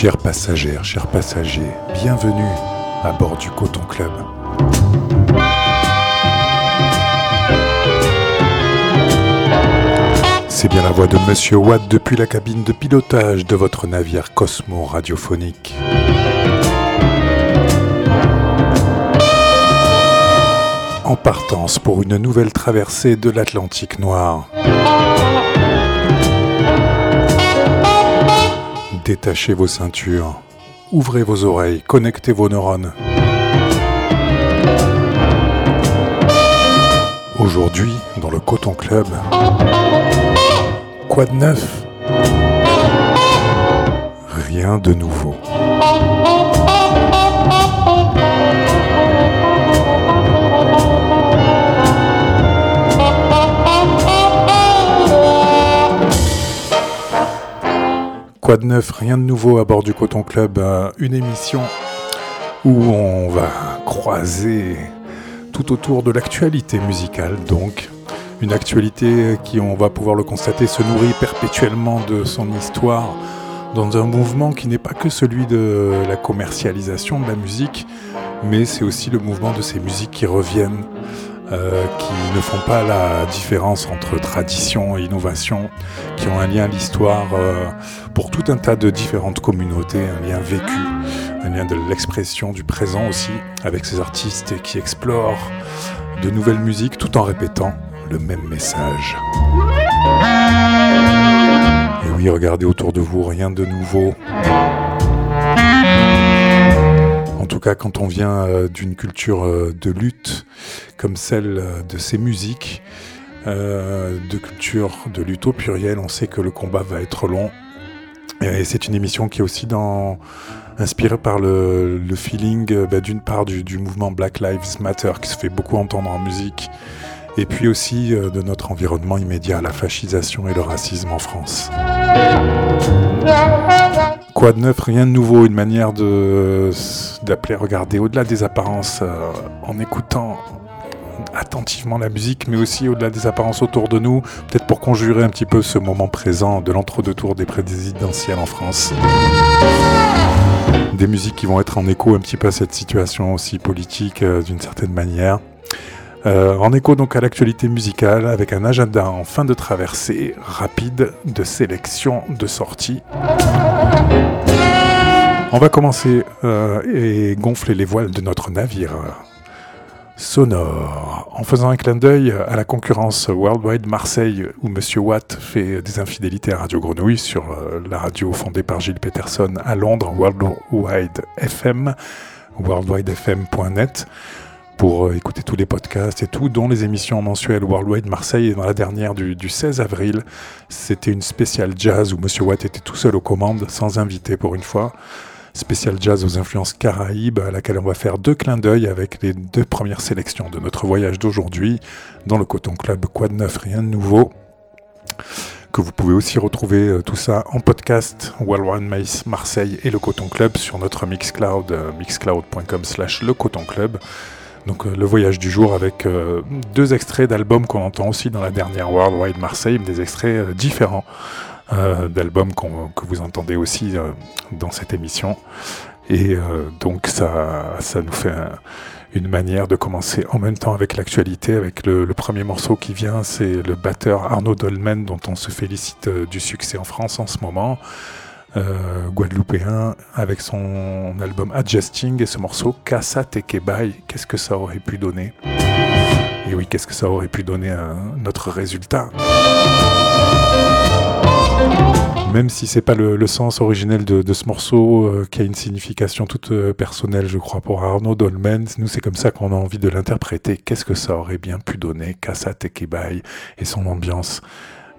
Chers passagères, chers passagers, bienvenue à bord du Coton Club. C'est bien la voix de Monsieur Watt depuis la cabine de pilotage de votre navire Cosmo radiophonique. En partance pour une nouvelle traversée de l'Atlantique Noir. Détachez vos ceintures, ouvrez vos oreilles, connectez vos neurones. Aujourd'hui, dans le Coton Club, quoi de neuf? Rien de nouveau. De neuf Rien de nouveau à bord du Coton Club, euh, une émission où on va croiser tout autour de l'actualité musicale, donc. Une actualité qui, on va pouvoir le constater, se nourrit perpétuellement de son histoire dans un mouvement qui n'est pas que celui de la commercialisation de la musique, mais c'est aussi le mouvement de ces musiques qui reviennent, euh, qui ne font pas la différence entre tradition et innovation, qui ont un lien à l'histoire euh, pour tout un tas de différentes communautés, un lien vécu, un lien de l'expression du présent aussi, avec ces artistes qui explorent de nouvelles musiques tout en répétant le même message. Et oui, regardez autour de vous, rien de nouveau. Quand on vient euh, d'une culture euh, de lutte comme celle euh, de ces musiques, de culture de lutte au pluriel, on sait que le combat va être long. Et c'est une émission qui est aussi dans, inspirée par le, feeling bah, d'une part du, mouvement Black Lives Matter qui se fait beaucoup entendre en musique et puis aussi de notre environnement immédiat, la fascisation et le racisme en France. Quoi de neuf, rien de nouveau, une manière d'appeler regarder au-delà des apparences euh, en écoutant attentivement la musique, mais aussi au-delà des apparences autour de nous, peut-être pour conjurer un petit peu ce moment présent de l'entre-deux-tours des présidentielles en France. Des musiques qui vont être en écho un petit peu à cette situation aussi politique euh, d'une certaine manière. Euh, en écho donc à l'actualité musicale avec un agenda en fin de traversée rapide de sélection de sorties. On va commencer euh, et gonfler les voiles de notre navire sonore en faisant un clin d'œil à la concurrence Worldwide Marseille où Monsieur Watt fait des infidélités à Radio Grenouille sur euh, la radio fondée par Gilles Peterson à Londres, Worldwide FM, worldwidefm.net pour euh, écouter tous les podcasts et tout, dont les émissions mensuelles Worldwide Marseille. Et dans la dernière du, 16 avril, c'était une spéciale jazz où Monsieur Watt était tout seul aux commandes, sans invité pour une fois. Spécial jazz aux influences caraïbes, à laquelle on va faire deux clins d'œil avec les deux premières sélections de notre voyage d'aujourd'hui dans le Coton Club. Quoi de neuf, rien de nouveau que vous pouvez aussi retrouver euh, tout ça en podcast Worldwide Marseille et le Coton Club sur notre Mixcloud, euh, mixcloud.com slash le Coton Club. Donc euh, le voyage du jour avec euh, deux extraits d'albums qu'on entend aussi dans la dernière Worldwide Marseille, des extraits différents d'albums que vous entendez aussi dans cette émission. Et donc ça, nous fait une manière de commencer en même temps avec l'actualité, avec le, premier morceau qui vient, c'est le batteur Arnaud Dolmen dont on se félicite du succès en France en ce moment. Euh, guadeloupéen avec son album Adjusting et ce morceau Casa Tekebai. Qu'est-ce que ça aurait pu donner? Et oui, qu'est-ce que ça aurait pu donner à notre résultat? Même si c'est pas le, sens originel de, ce morceau euh, qui a une signification toute euh, personnelle, je crois, pour Arnaud Dolmen, nous c'est comme ça qu'on a envie de l'interpréter. Qu'est-ce que ça aurait bien pu donner, Casa Tekebai et son ambiance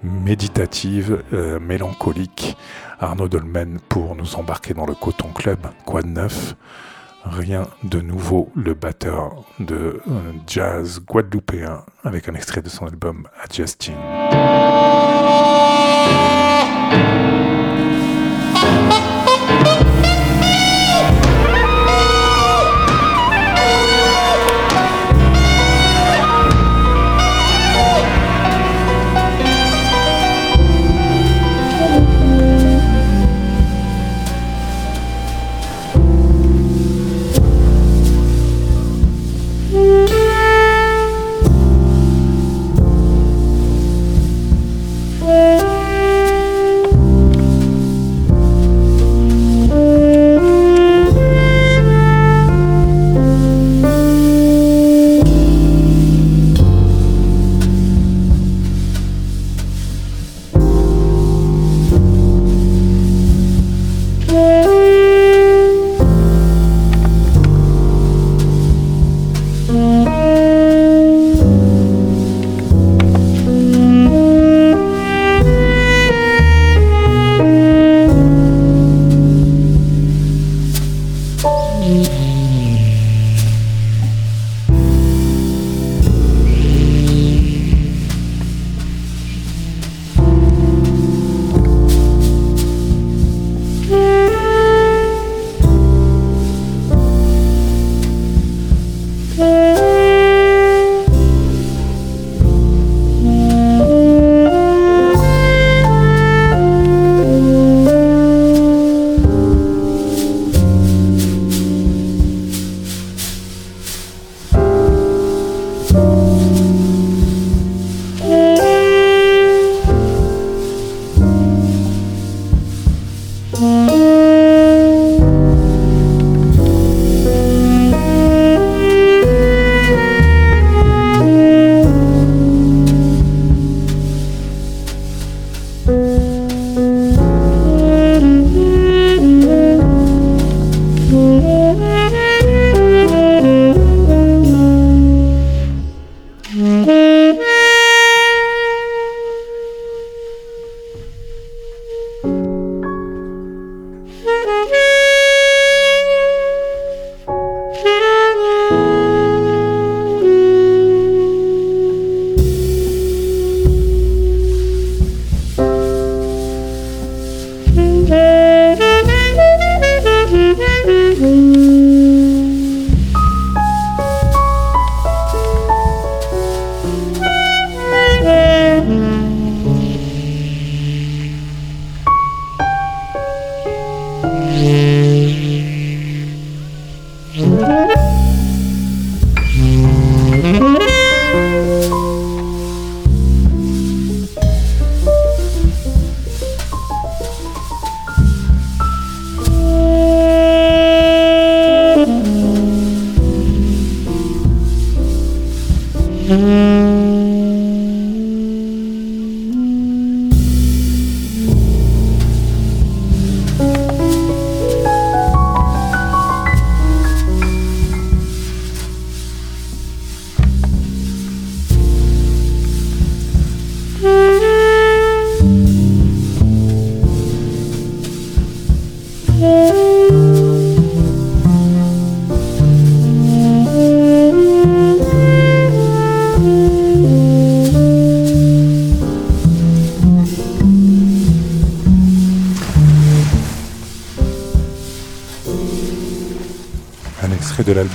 méditative, euh, mélancolique. Arnaud Dolmen pour nous embarquer dans le Coton Club. Quoi de neuf? Rien de nouveau, le batteur de jazz guadeloupéen avec un extrait de son album Adjusting. Thank you.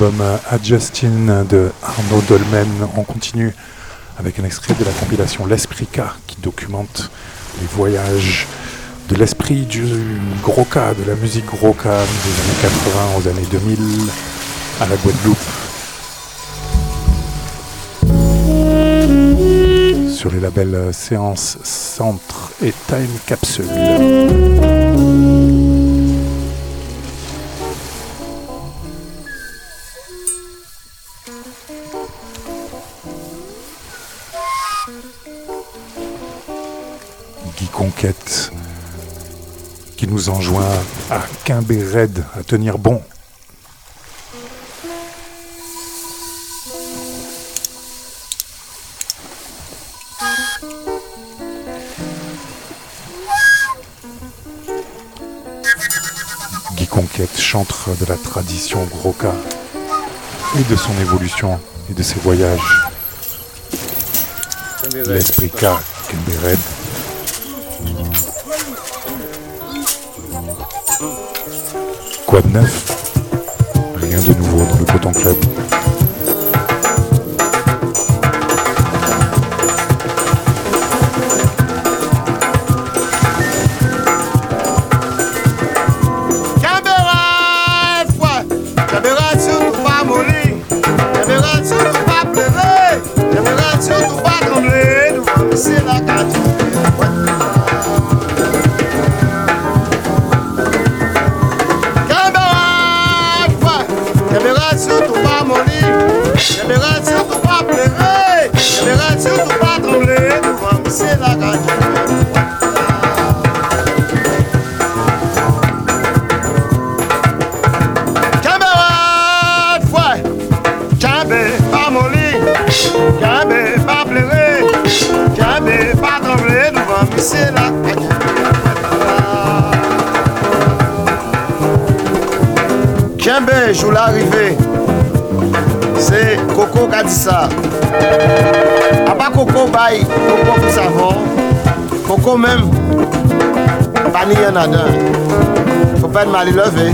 L'album Adjustin de Arnaud Dolmen. On continue avec un extrait de la compilation L'Esprit K qui documente les voyages de l'esprit du gros K, de la musique gros K des années 80 aux années 2000 à la Guadeloupe. Sur les labels Séance Centre et Time Capsule. Enjoint à quimber raide, à tenir bon. Guy Conquête, chantre de la tradition Groka et de son évolution et de ses voyages. L'esprit K, Red. De neuf? Rien de nouveau dans le Coton Club. Joue l'arrivée. C'est Coco qui a dit ça. A pas Coco bail, Coco pour savon. Coco même, pas ni un à Faut pas de mal lever,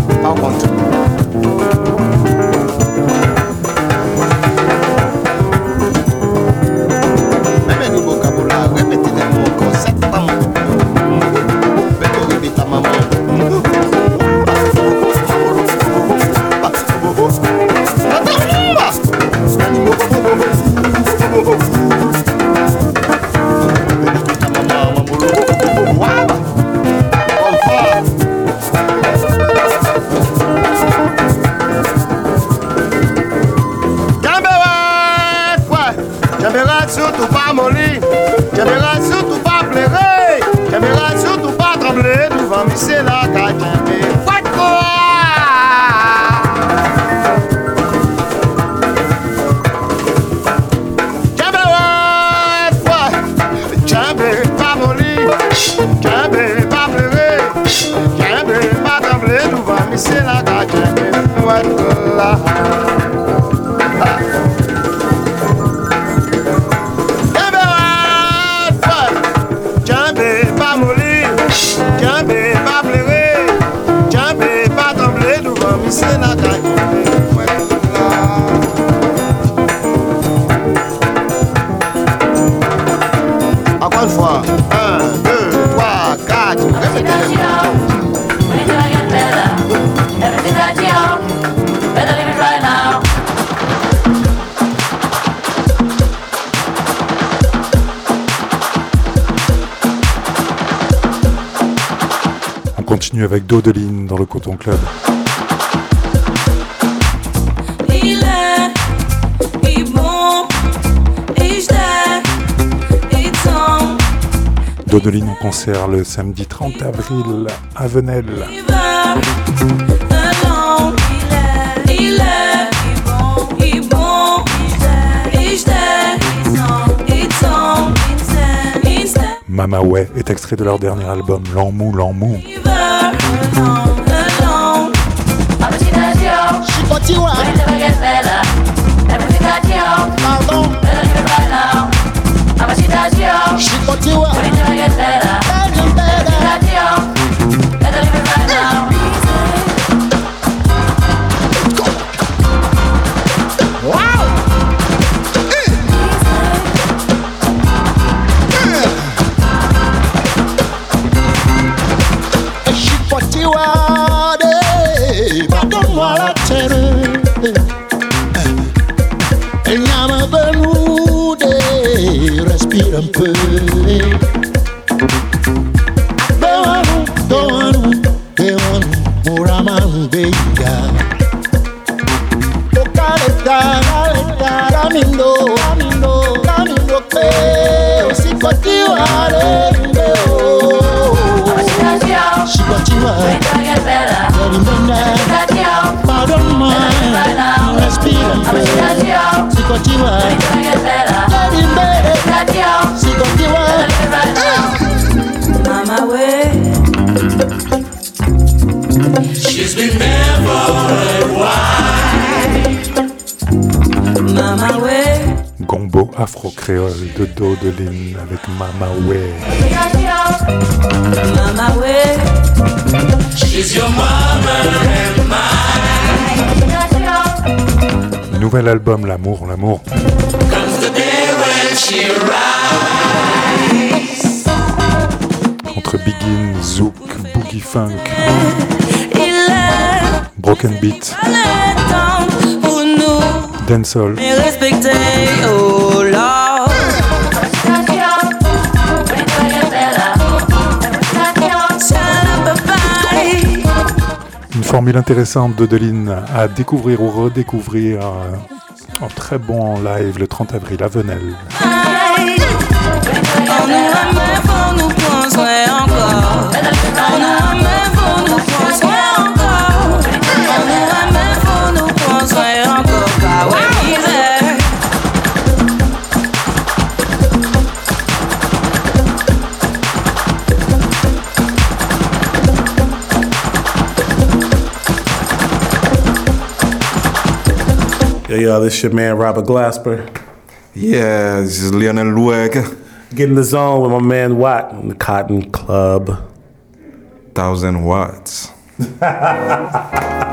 tombe, Dodeline en concert le samedi 30 avril à Venelle. Mama Ouais est extrait de leur dernier album L'Emmou. il va, what you want. Things never get better. Everything that you. Pardon. Better than right now. How much it does you own. Shit you never get better. Sikotiwa. Mama way. She's been there for a while. Mama. Gombo afro-créole de Dodeline avec Mama Ouais. That you know, Mama way. that you know. Nouvel album L'amour, l'amour. Entre Begin, Zouk, Boogie Funk, Broken Beat, Dancehall, formule intéressante de Dodeline à découvrir ou redécouvrir euh, en très bon live le 30 avril à Venelle. Yo, yo, this your man Robert Glasper. Yeah, this is Lionel Lueg. Get in the zone with my man Watt in the Cotton Club. Thousand watts.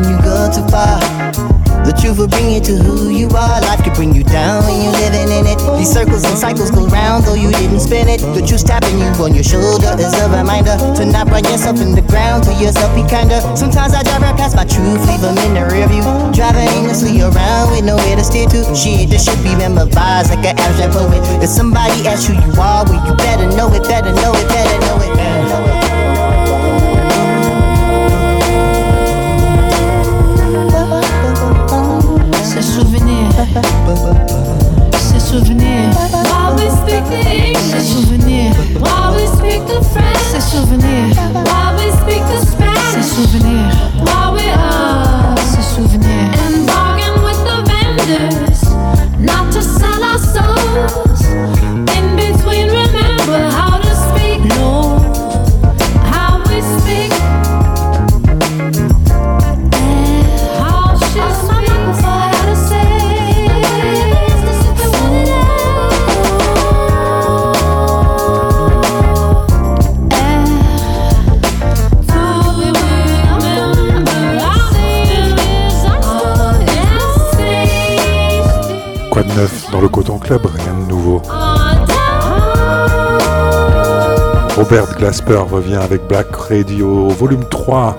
when you go too far, the truth will bring you to who you are. Life can bring you down when you're living in it. These circles and cycles go round though you didn't spin it. The truth tapping you on your shoulder is a reminder to not run yourself in the ground. To yourself, be kinder. Sometimes I drive right past my truth, leave 'em in the rear view. Driving aimlessly around with nowhere to steer to. Shit, this should be memorized like an abstract poet. If somebody asks who you are, well, you better know it, better know it, better know it, better Ces souvenirs. While we speak the English. Ces souvenirs. While we speak the French. Ces souvenirs. While we speak the Spanish. Ces souvenirs. While we are. Ces souvenirs. And bargain with the vendors. Not to sell our souls. In between, remember how dans le Coton Club, rien de nouveau. Robert Glasper revient avec Black Radio volume 3.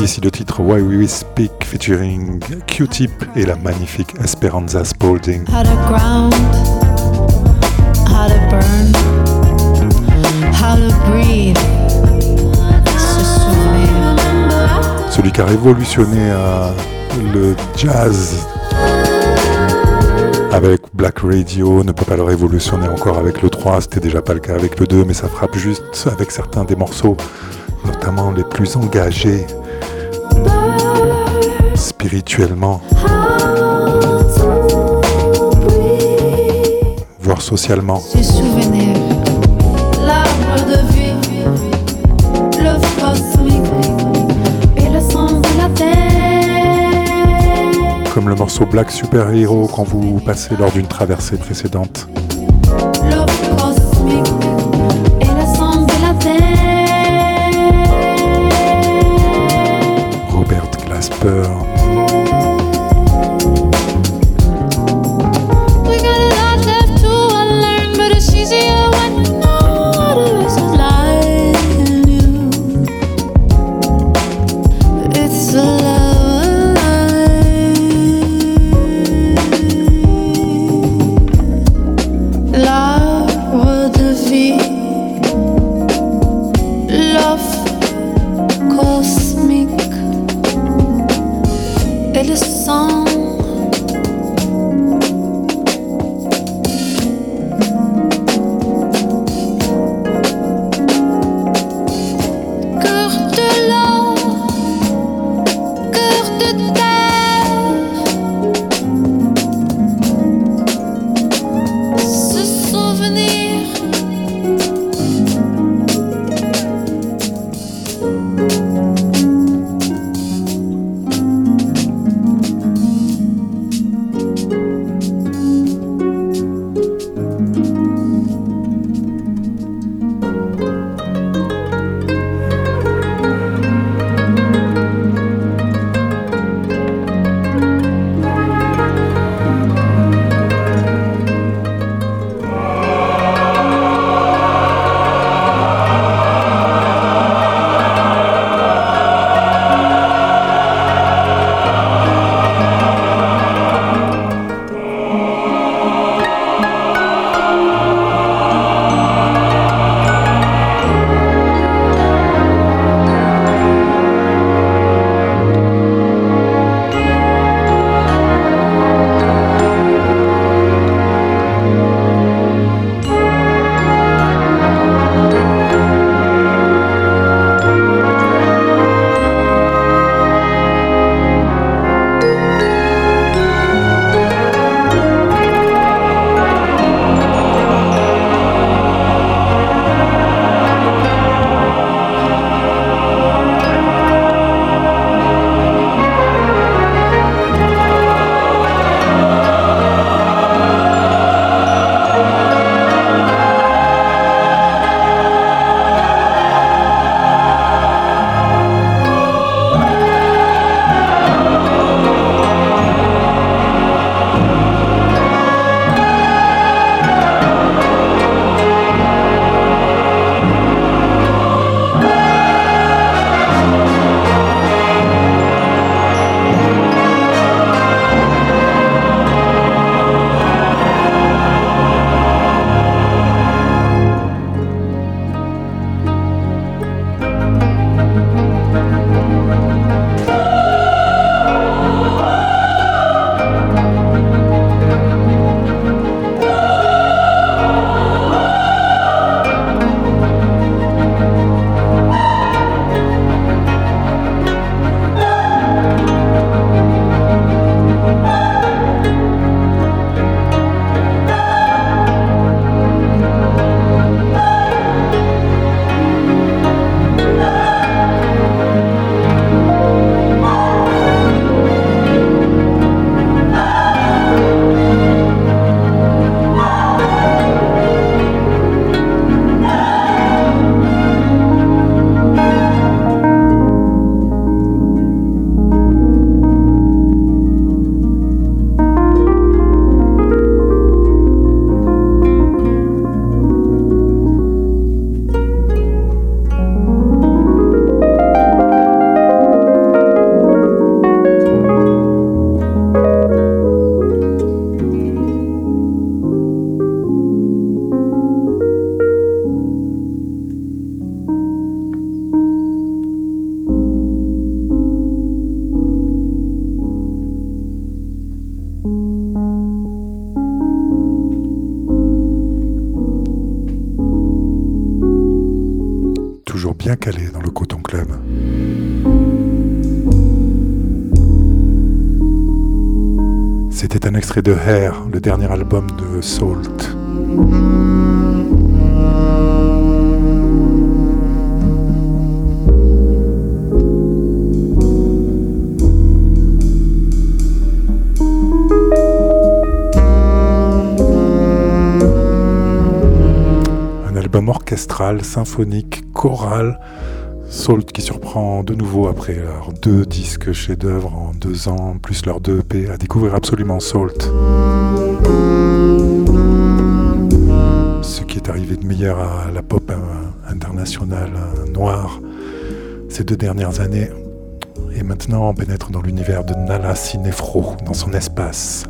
Ici le titre Why We Speak featuring Q-Tip et la magnifique Esperanza Spalding. How to ground, how to burn, how to breathe, Celui qui a révolutionné euh, le jazz avec Black Radio ne peut pas le révolutionner encore avec le 3, c'était déjà pas le cas avec le 2, mais ça frappe juste avec certains des morceaux, notamment les plus engagés spirituellement, voire socialement. De vie, Le morceau Black Super Hero quand vous passez lors d'une traversée précédente. Symphonique, choral, Salt qui surprend de nouveau après leurs deux disques chefs-d'œuvre en deux ans, plus leurs deux EP, à découvrir absolument Salt. Ce qui est arrivé de meilleur à la pop internationale noire ces deux dernières années. Et maintenant, on pénètre dans l'univers de Nala Cinefro, dans son espace.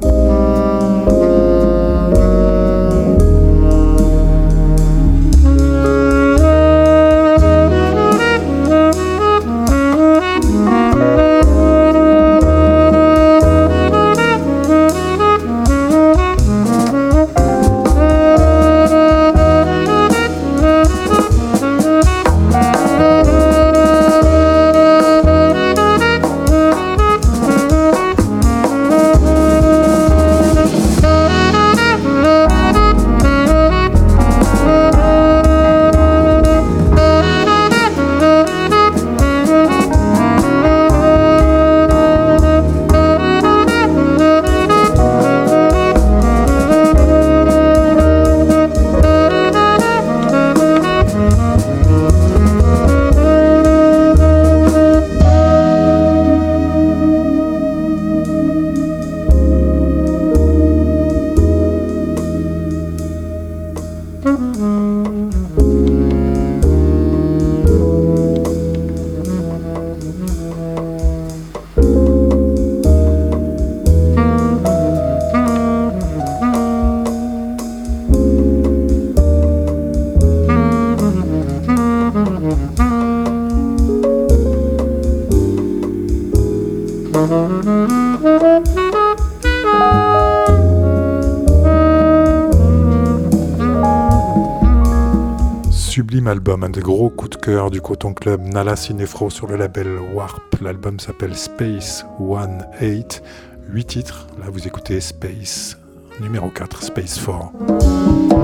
Sublime album, un des gros coups de cœur du Coton Club Nala Cinefro sur le label Warp. L'album s'appelle Space One 8. 8 titres. Là, vous écoutez Space numéro 4, Space 4.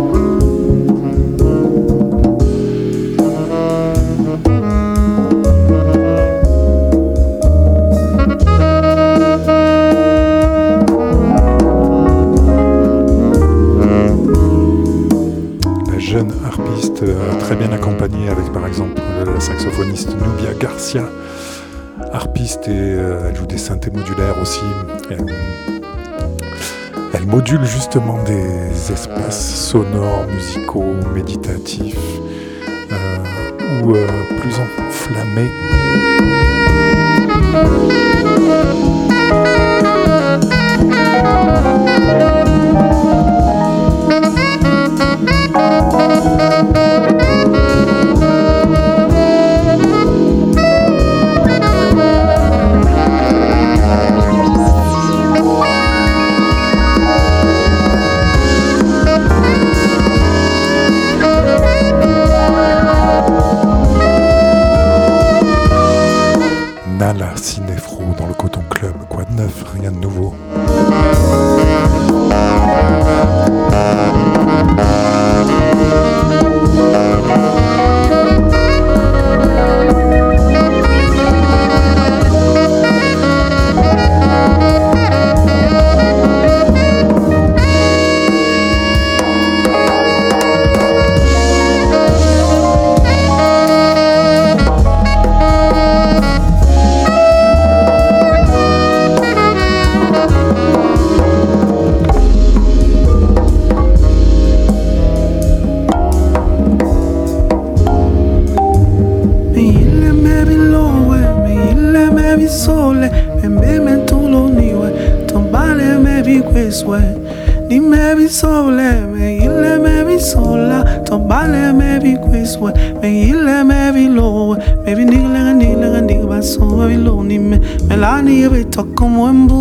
Saxophoniste Nubia Garcia, harpiste et euh, elle joue des synthés modulaires aussi. Elle, module justement des espaces sonores, musicaux, méditatifs euh, ou euh, plus enflammés. Ni ve to como en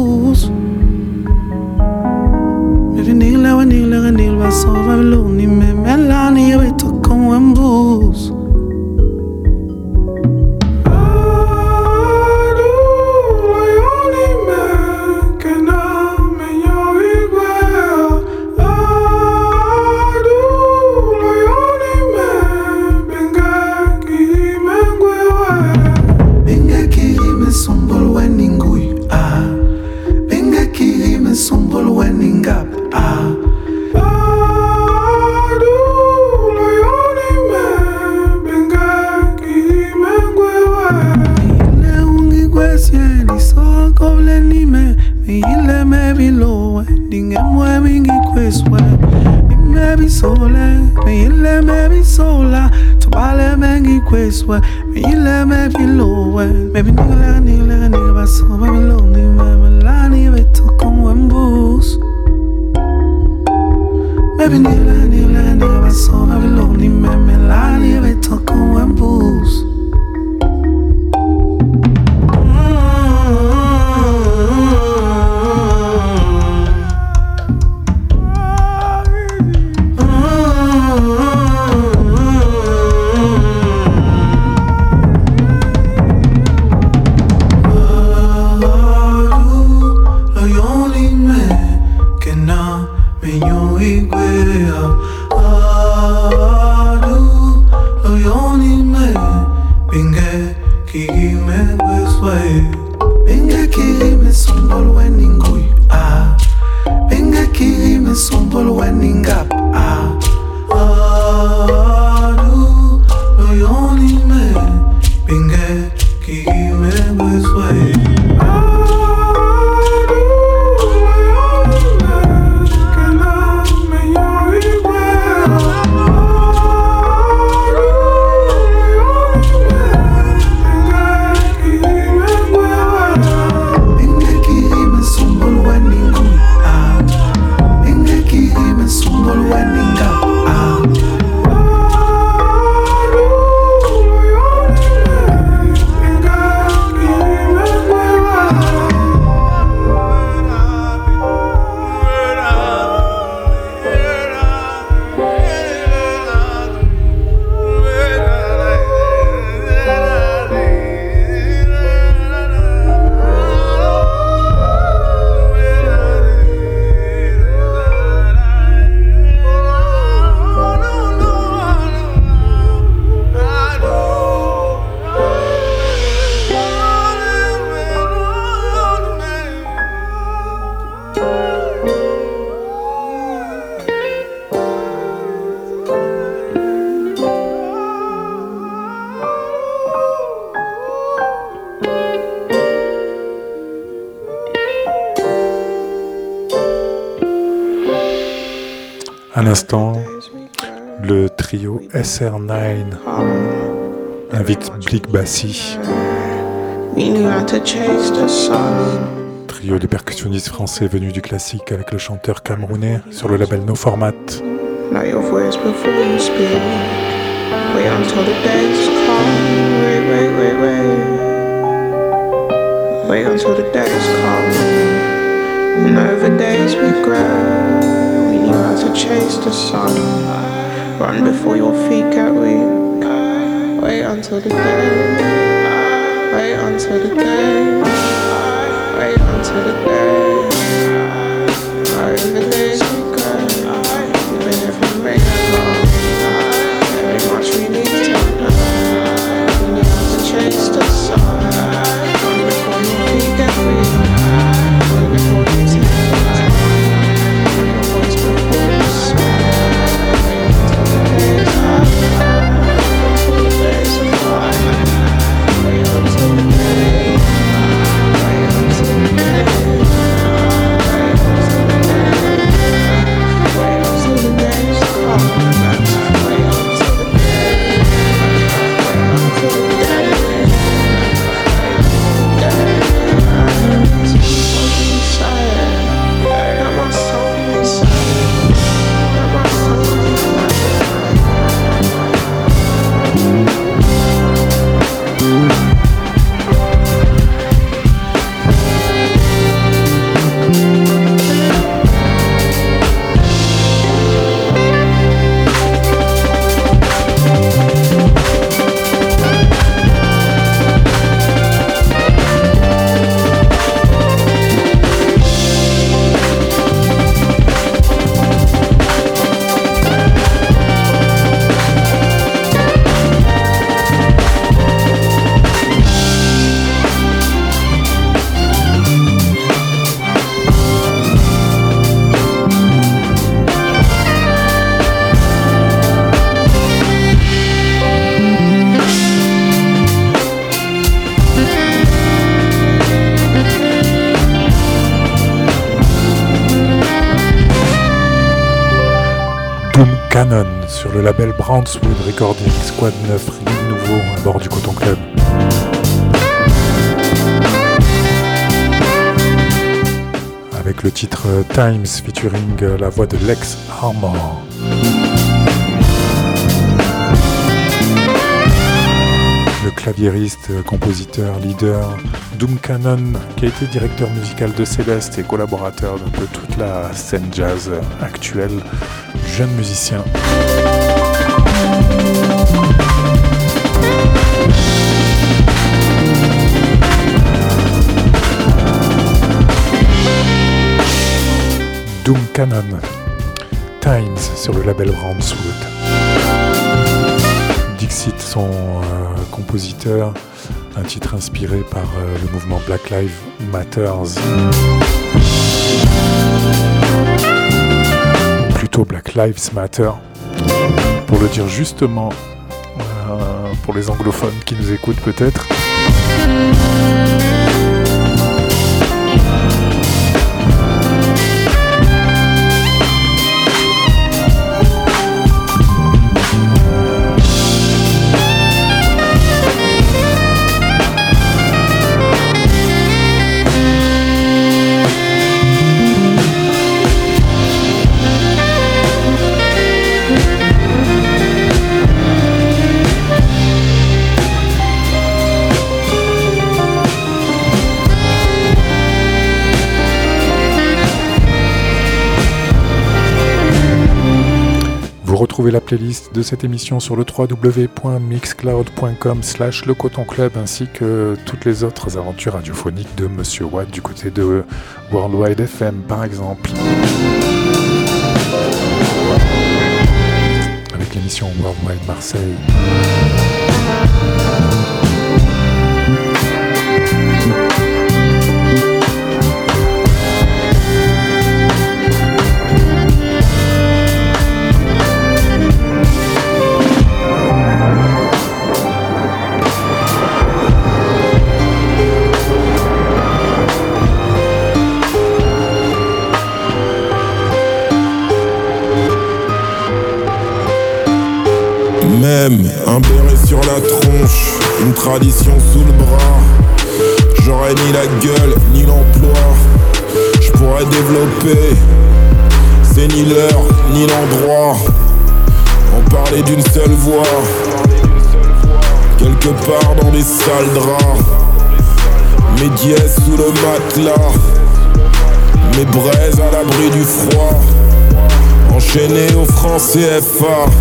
À l'instant, le trio SR9 invite Blick Bassi, trio de percussionnistes français venus du classique avec le chanteur camerounais sur le label No Format. Know you. Wait until the. Wait until the days we grow. Chase the sun. Run before your feet get weak. Wait until the day. Wait until the day. Wait until the day. Over days we grow. We've. Very much we need to know. We need to chase the sun. Until the Brownswood Recording Squad 9, rien de nouveau à bord du Coton Club. Avec le titre euh, Times featuring euh, la voix de Lex Armor. Le claviériste, euh, compositeur, leader Doom Cannon, qui a été directeur musical de Céleste et collaborateur peu toute la scène jazz actuelle, jeune musicien. Doom Cannon, Times sur le label Brownswood. Dixit, son euh, compositeur, un titre inspiré par euh, le mouvement Black Lives Matters. Plutôt Black Lives Matter, pour le dire justement, euh, pour les anglophones qui nous écoutent peut-être. Retrouvez la playlist de cette émission sur le www.mixcloud.com slash le coton club ainsi que toutes les autres aventures radiophoniques de Monsieur Watt du côté de Worldwide FM par exemple. Avec l'émission Worldwide Marseille. Un béret sur la tronche, une tradition sous le bras. J'aurais ni la gueule, ni l'emploi. Je pourrais développer, c'est ni l'heure, ni l'endroit. En parler d'une seule voix, quelque part dans des sales draps. Mes dièses sous le matelas, mes braises à l'abri du froid. Enchaîné au franc CFA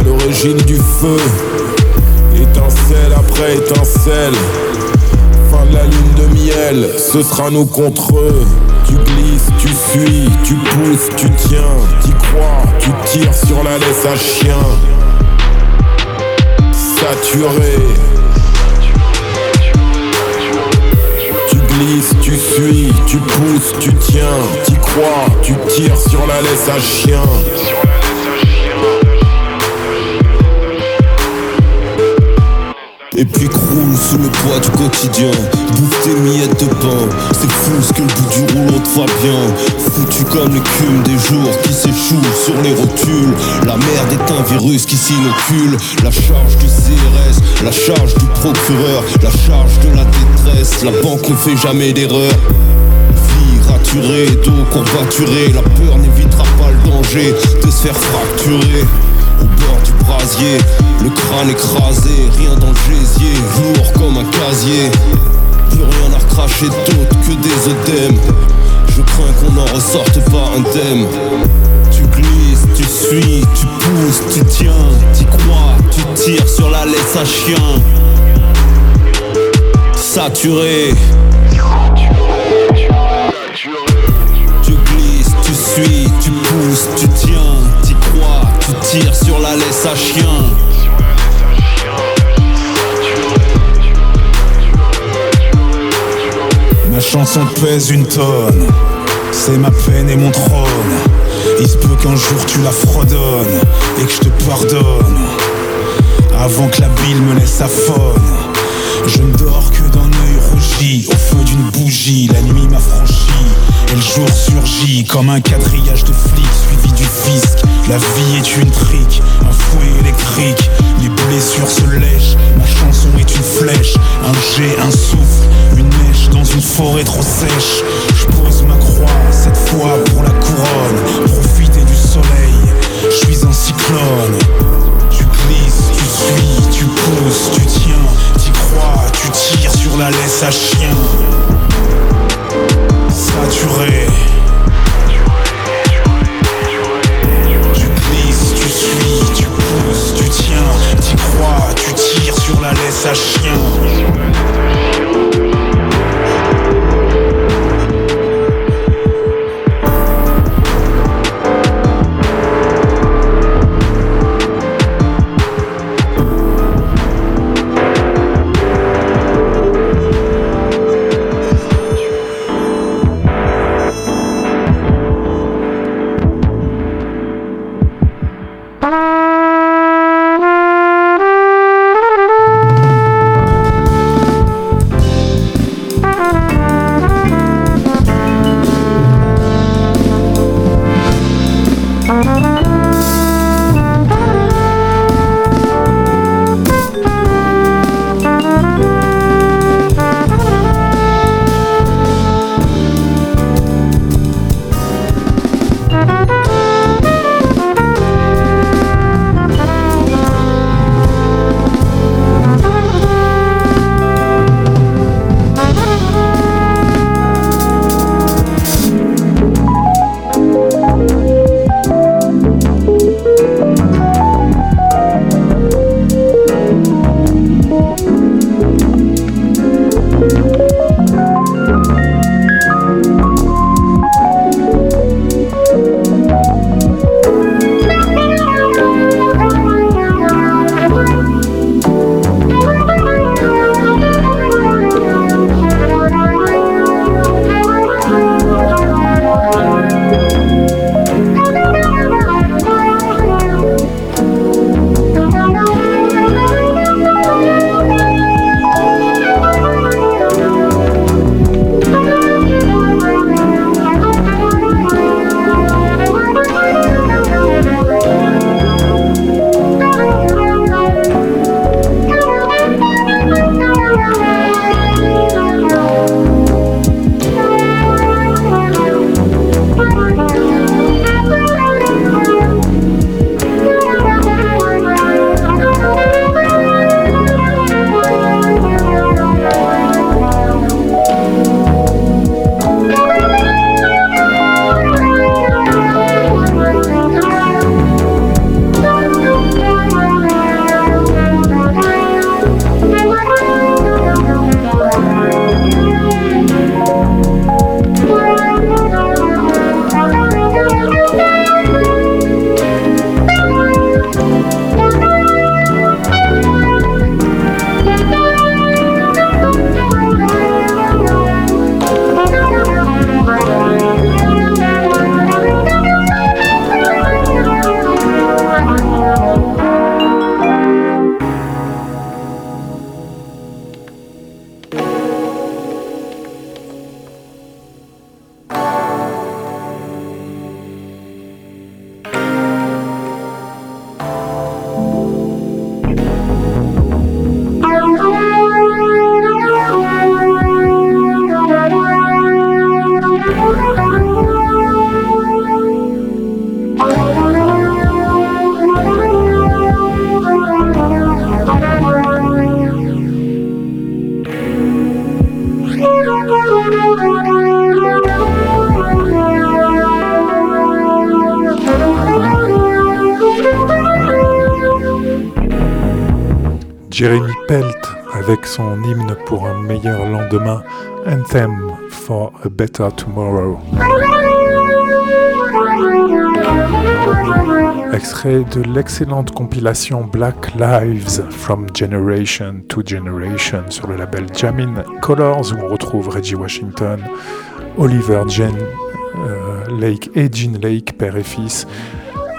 à l'origine du feu. Étincelle après étincelle. Fin de la lune de miel, ce sera nous contre eux. Tu glisses, tu fuis, tu pousses, tu tiens, t'y crois, tu tires sur la laisse à chien. Saturé. Tu glisses, tu suis, tu pousses, tu tiens, t'y crois, tu tires sur la laisse à chien. Et puis croule sous le poids du quotidien. Bouffe tes miettes de pain. C'est fou ce que le bout du rouleau te va bien Foutu comme l'écume des jours qui s'échouent sur les rotules. La merde est un virus qui s'inocule. La charge du CRS, la charge du procureur La charge de la détresse, la banque ne fait jamais d'erreur. Vie raturée, dos courbaturé. La peur n'évitera pas le danger de se faire fracturer le crâne écrasé, rien dans le gésier, lourd comme un casier. Plus rien à recracher d'autre que des œdèmes. Je crains qu'on n'en ressorte pas indemne. Tu glisses, tu suis, tu pousses, tu tiens, tu crois, tu tires sur la laisse à chien. Saturé. Tu glisses, tu suis, tu pousses, tu tiens, sur la laisse à chien. Ma chanson pèse une tonne, c'est ma peine et mon trône. Il se peut qu'un jour tu la fredonnes et que je te pardonne. Avant que la bile me laisse aphone, je ne dors que d'un œil rougi au feu d'une bougie. La nuit m'a franchi Et le jour surgit comme un quadrillage de flics suivi du fisc. La vie est une trique, un fouet électrique. Les blessures se lèchent, ma chanson est une flèche. Un jet, un souffle, une mèche dans une forêt trop sèche. Je pose ma croix, cette fois pour la couronne. Profiter du soleil, je suis un cyclone. Tu glisses, tu suis, tu pousses, tu tiens, t'y crois, tu tires sur la laisse à chien. Tu glisses, tu suis, tu pousses, tu tiens, t'y crois, tu tires sur la laisse à chien. Better Tomorrow. Extrait de l'excellente compilation Black Lives from Generation to Generation sur le label Jamin Colors où on retrouve Reggie Washington, Oliver Jen euh, Lake et Jean Lake, père et fils,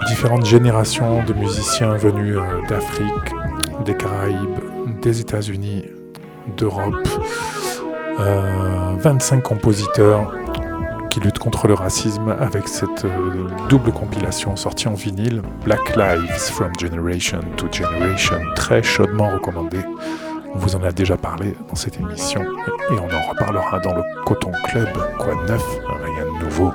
différentes générations de musiciens venus euh, d'Afrique, des Caraïbes, des États-Unis, d'Europe, 25 compositeurs qui lutte contre le racisme avec cette euh, double compilation sortie en vinyle, Black Lives from Generation to Generation, très chaudement recommandée. On vous en a déjà parlé dans cette émission et on en reparlera dans le Coton Club. Quoi de neuf Rien de nouveau.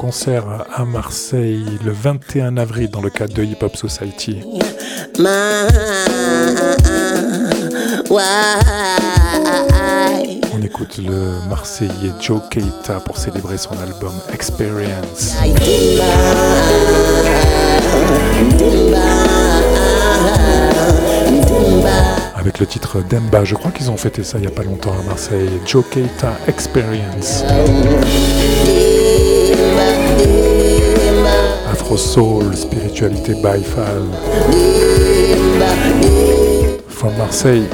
Concert à Marseille le 21 avril dans le cadre de Hip Hop Society, on écoute le Marseillais Joe Keita pour célébrer son album Experience. Avec le titre Demba, je crois qu'ils ont fêté ça il n'y a pas longtemps à Marseille. Joe Keita Experience. Afro Soul, spiritualité Baifal. From Marseille.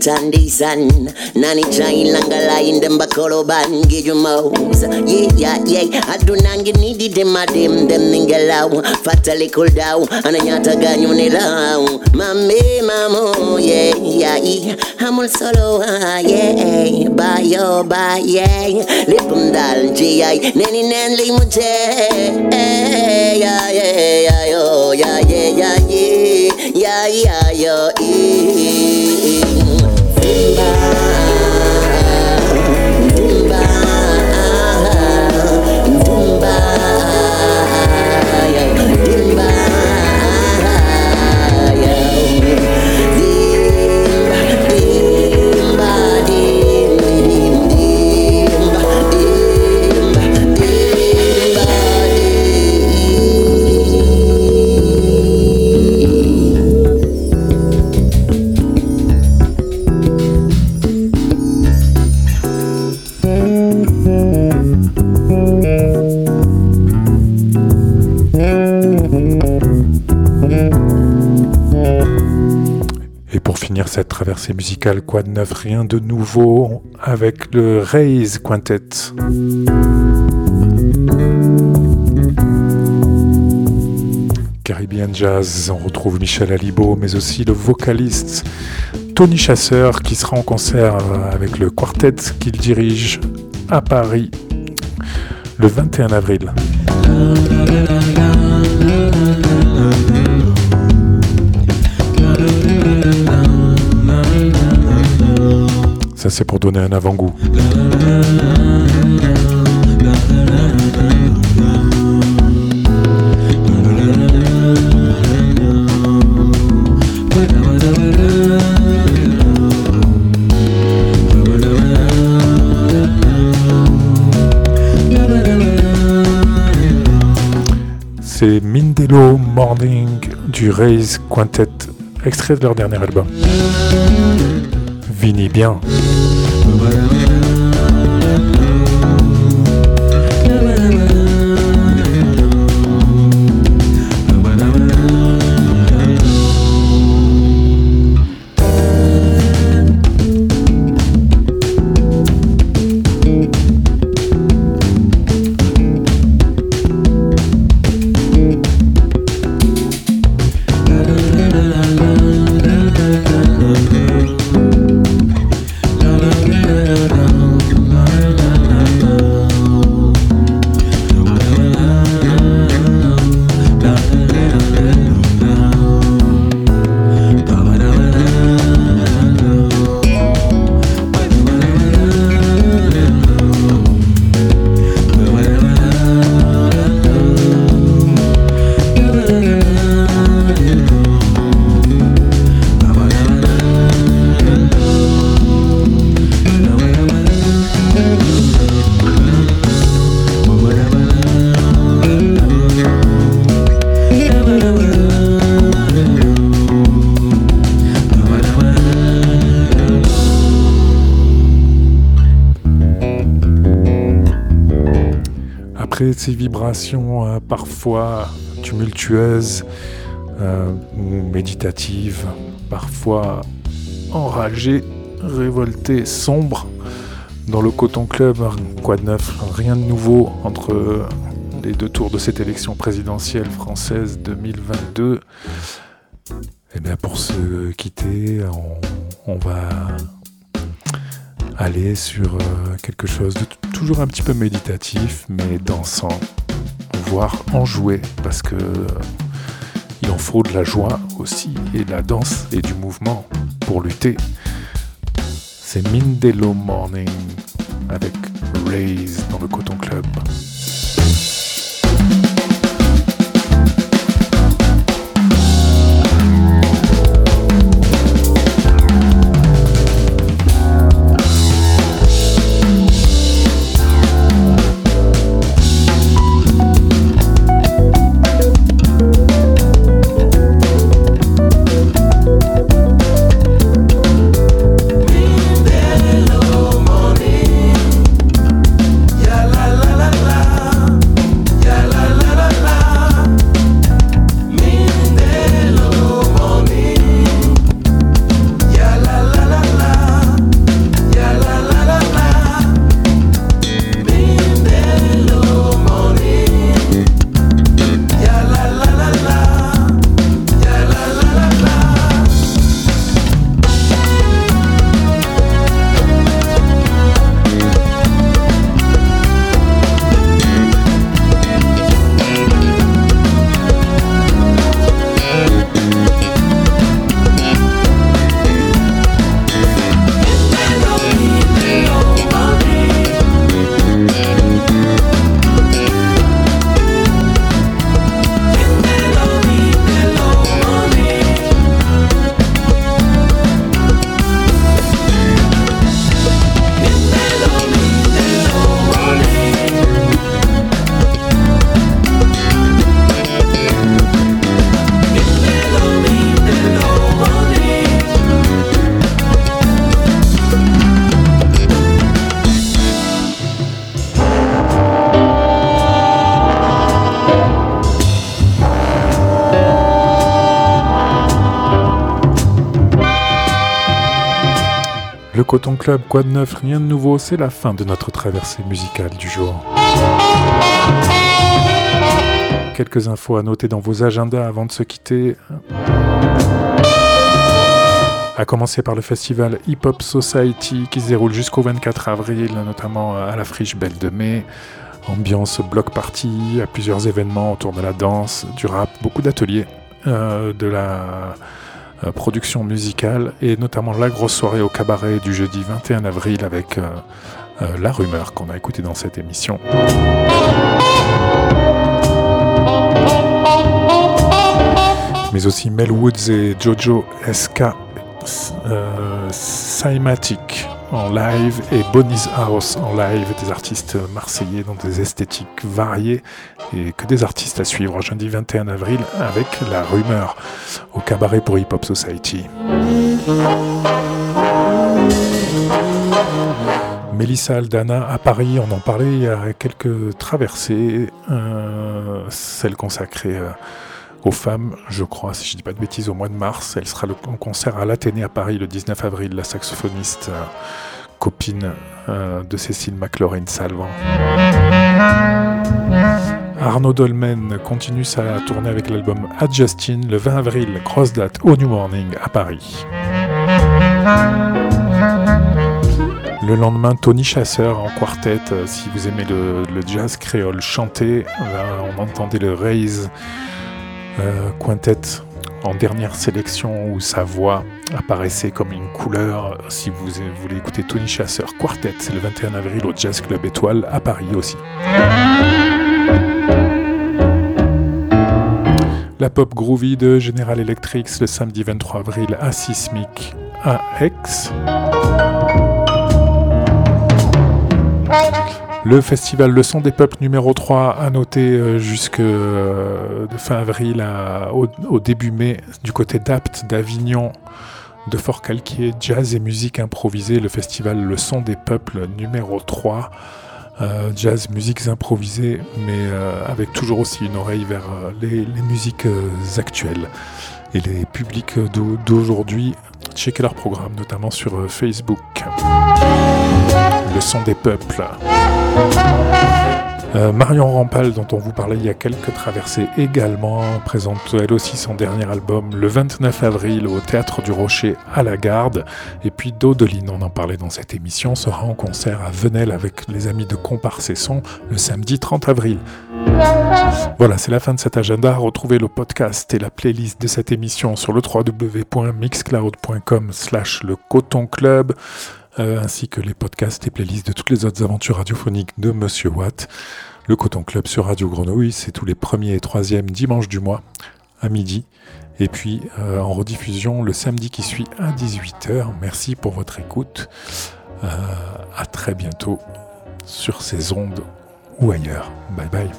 night and the sun. Nani chai langa lying them bakolo ban get your mouse. Yeah, yeah, yeah. I do nangi need it them them them ningalau. Fatally cool down and I yata ganyo nilau. Mame mamo, yeah, yeah. I'm all solo, ah, yeah. bye Bayo, bye, yeah. Lipum dal, GI. Neni nen limuje. Yeah, yeah, yeah, yeah, yeah, yeah, yeah, yeah, yeah, yeah, yeah, yeah, yeah, yeah, yeah, yeah, yeah, yeah, yeah, yeah, yeah. Traversée musicale, quoi de neuf, rien de nouveau avec le Raise Quintet. Caribbean Jazz, on retrouve Michel Alibo, mais aussi le vocaliste Tony Chasseur qui sera en concert avec le quartet qu'il dirige à Paris le 21 avril. Ça, c'est pour donner un avant-goût. C'est Mindelo Morning du Raise Quintet, extrait de leur dernier album. Vini bien. Après ces vibrations euh, parfois tumultueuses euh, ou méditatives, parfois enragées, révoltées, sombres, dans le Coton Club, quoi de neuf Rien de nouveau entre les deux tours de cette élection présidentielle française 2022. Et bien pour se quitter, on, on va aller sur euh, quelque chose de t- toujours un petit peu méditatif, mais dansant, voire enjoué, parce que euh, il en faut de la joie aussi, et de la danse et du mouvement pour lutter. C'est Mindelo Morning avec Raise dans le Coton Le Coton Club, quoi de neuf, rien de nouveau, c'est la fin de notre traversée musicale du jour. Quelques infos à noter dans vos agendas avant de se quitter. À commencer par le festival Hip Hop Society qui se déroule jusqu'au 24 avril, notamment à la Friche Belle de Mai. Ambiance block party, à plusieurs événements autour de la danse, du rap, beaucoup d'ateliers, euh, de la euh, production musicale et notamment la grosse soirée au cabaret du jeudi 21 avril avec euh, euh, La Rumeur qu'on a écouté dans cette émission. Mais aussi Mel Woods et Jojo SK Cymatic en live et Bonnie's House en live, des artistes marseillais dans des esthétiques variées et que des artistes à suivre jeudi 21 avril avec La Rumeur au cabaret pour Hip Hop Society. Mélissa Aldana à Paris, on en parlait il y a quelques traversées, euh, celle consacrée euh, aux femmes, je crois, si je dis pas de bêtises, au mois de mars. Elle sera en concert à l'Athénée à Paris le 19 avril, la saxophoniste euh, copine euh, de Cécile McLaurin-Salvant. Arnaud Dolmen continue sa tournée avec l'album Adjustin le 20 avril, grosse date au New Morning à Paris. Le lendemain, Tony Chasseur en quartet. euh, si vous aimez le, jazz créole chanté, euh, on entendait le Raise euh, Quintet en dernière sélection où sa voix apparaissait comme une couleur. Si vous voulez écouter Tony Chasseur Quartet, c'est le 21 avril au Jazz Club Étoile à Paris aussi. La pop groovy de General Electric le samedi 23 avril à Sismic à Aix. Le festival Le Son des Peuples numéro 3 a noté euh, jusque euh, de fin avril à- au, début mai du côté d'Apt, d'Avignon, de Fort-Calquier, jazz et musique improvisée, le festival Le Son des Peuples numéro 3. euh, jazz, musiques improvisées, mais avec toujours aussi une oreille vers les, musiques actuelles. Et les publics d'au- d'aujourd'hui, checkez leur programme, notamment sur Facebook. Le son des peuples. Euh, Marion Rampal, dont on vous parlait il y a quelques traversées également, présente elle aussi son dernier album le 29 avril au Théâtre du Rocher à la Garde. Et puis Dodeline, on en parlait dans cette émission, sera en concert à Venelle avec les amis de Comparse et Son le samedi 30 avril. Voilà, c'est la fin de cet agenda. Retrouvez le podcast et la playlist de cette émission sur le www.mixcloud.com slash le coton club, euh, ainsi que les podcasts et playlists de toutes les autres aventures radiophoniques de Monsieur Watt. Le Coton Club sur Radio Grenouille, c'est tous les premiers et troisièmes dimanches du mois à midi. Et puis euh, en rediffusion le samedi qui suit à 18h. Merci pour votre écoute. Euh, à très bientôt sur ces ondes ou ailleurs. Bye bye.